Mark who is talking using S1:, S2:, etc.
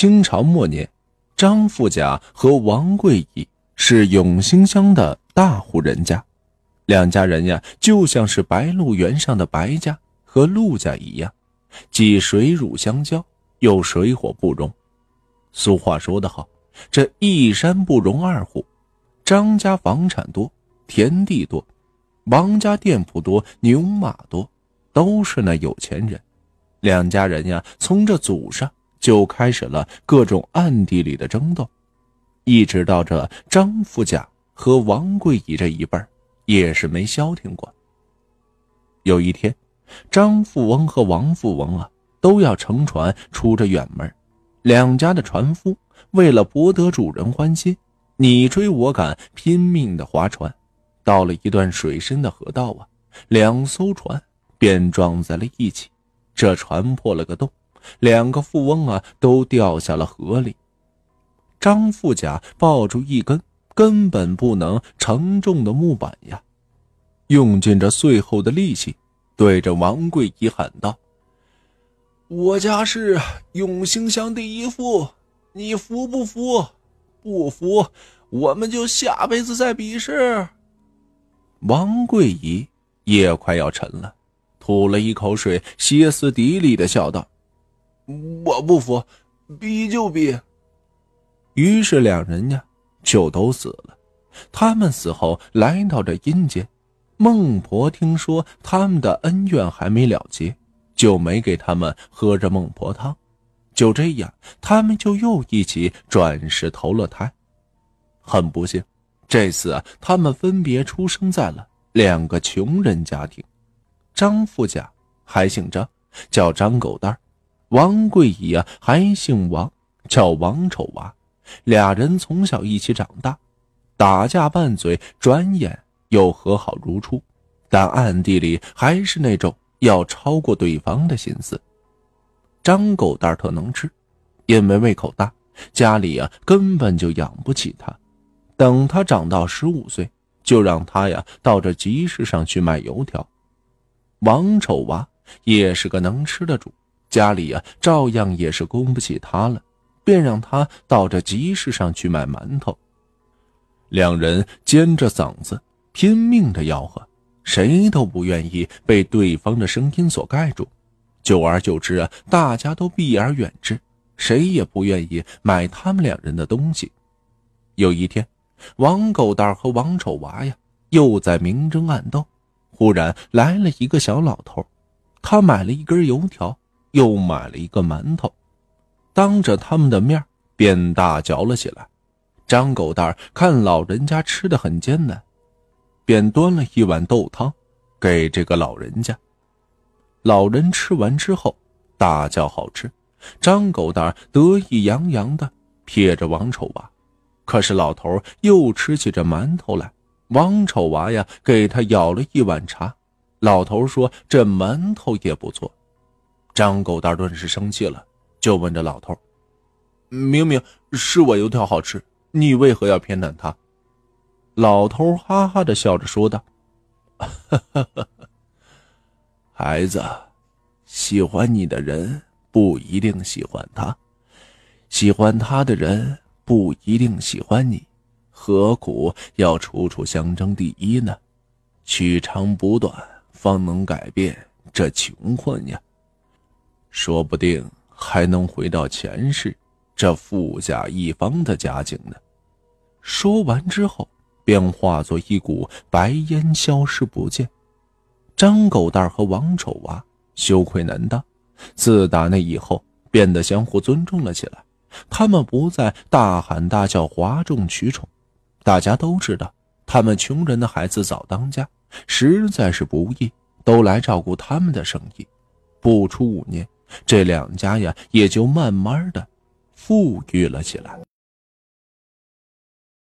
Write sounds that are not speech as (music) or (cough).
S1: 清朝末年，张富甲和王贵乙是永兴乡的大户人家，两家人呀，就像是白鹿原上的白家和陆家一样，既水乳相交，又水火不容。俗话说得好，这一山不容二虎。张家房产多，田地多；王家店铺多，牛马多，都是那有钱人。两家人呀，从这祖上就开始了各种暗地里的争斗，一直到这张富家和王贵乙这一辈也是没消停过。有一天，张富翁和王富翁啊，都要乘船出这远门。两家的船夫为了博得主人欢心，你追我赶，拼命的划船。到了一段水深的河道啊，两艘船便撞在了一起，这船破了个洞，两个富翁啊都掉下了河里。张富甲抱住一根根本不能承重的木板呀，用尽着最后的力气，对着王贵乙喊道。
S2: 我家是永兴乡第一富，你服不服？不服，我们就下辈子再比试。
S1: 王贵姨也快要沉了，吐了一口水，歇斯底里的笑道：“
S2: 我不服，比就比。”
S1: 于是两人呀就都死了。他们死后来到这阴间，孟婆听说他们的恩怨还没了结。就没给他们喝着孟婆汤，就这样，他们就又一起转世投了胎。很不幸，这次，他们分别出生在了两个穷人家庭。张富甲还姓张，叫张狗蛋儿王贵乙啊还姓王，叫王丑娃。俩人从小一起长大，打架拌嘴，转眼又和好如初，但暗地里还是那种。要超过对方的心思。张狗蛋特能吃，因为胃口大，家里啊根本就养不起他。等他长到十五岁，就让他呀到这集市上去卖油条。王丑娃也是个能吃的主，家里呀照样也是供不起他了，便让他到这集市上去卖馒头。两人尖着嗓子拼命的吆喝。谁都不愿意被对方的声音所盖住，久而久之啊，大家都避而远之，谁也不愿意买他们两人的东西。有一天，王狗蛋和王丑娃呀又在明争暗斗，忽然来了一个小老头，他买了一根油条，又买了一个馒头，当着他们的面便大嚼了起来。张狗蛋看老人家吃的很艰难。便端了一碗豆汤，给这个老人家。老人吃完之后，大叫好吃。张狗蛋得意洋洋的撇着王丑娃，可是老头又吃起这馒头来。王丑娃呀，给他舀了一碗茶。老头说：“这馒头也不错。”张狗蛋顿时生气了，就问这老头：“明明是我油条好吃，你为何要偏袒他？”老头哈哈的笑着说道：“ (laughs) 孩子，喜欢你的人不一定喜欢他，喜欢他的人不一定喜欢你，何苦要处处相争第一呢？取长补短，方能改变这穷困呀。说不定还能回到前世这富甲一方的家境呢。”说完之后。便化作一股白烟消失不见。张狗蛋和王丑娃羞愧难当，自打那以后变得相互尊重了起来。他们不再大喊大叫、哗众取宠，大家都知道他们穷人的孩子早当家，实在是不易，都来照顾他们的生意。不出五年，这两家呀也就慢慢的富裕了起来。